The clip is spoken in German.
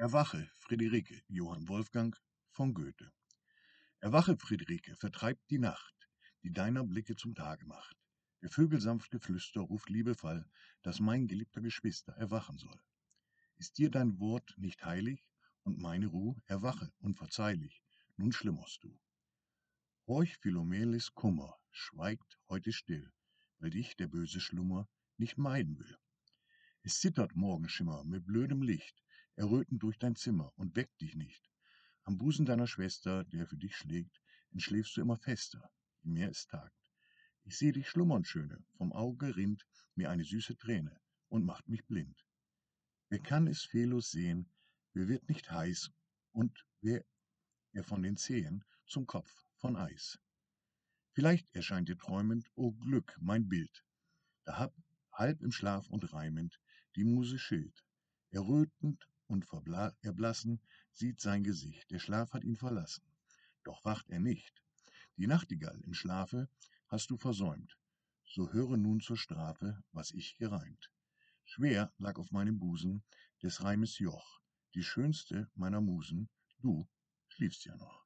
Erwache, Friederike, Johann Wolfgang von Goethe. Erwache, Friederike, vertreibt die Nacht, die deiner Blicke zum Tage macht. Der Vögel sanfte Flüster ruft liebevoll, dass mein geliebter Geschwister erwachen soll. Ist dir dein Wort nicht heilig und meine Ruhe erwache unverzeihlich, nun schlummerst du. Horch Philomeles Kummer, schweigt heute still, weil dich der böse Schlummer nicht meiden will. Es zittert Morgenschimmer mit blödem Licht, errötend durch dein Zimmer und weckt dich nicht. Am Busen deiner Schwester, der für dich schlägt, entschläfst du immer fester, je mehr es tagt. Ich seh dich schlummern, Schöne, vom Auge rinnt mir eine süße Träne und macht mich blind. Wer kann es fehllos sehen, wer wird nicht heiß und wer er von den Zehen zum Kopf von Eis. Vielleicht erscheint dir träumend, o oh Glück, mein Bild, da hab halb im Schlaf und reimend die Muse Schild. Errötend und erblassen sieht sein Gesicht, der Schlaf hat ihn verlassen. Doch wacht er nicht. Die Nachtigall im Schlafe hast du versäumt. So höre nun zur Strafe, was ich gereimt. Schwer lag auf meinem Busen des Reimes Joch, die schönste meiner Musen, du schliefst ja noch.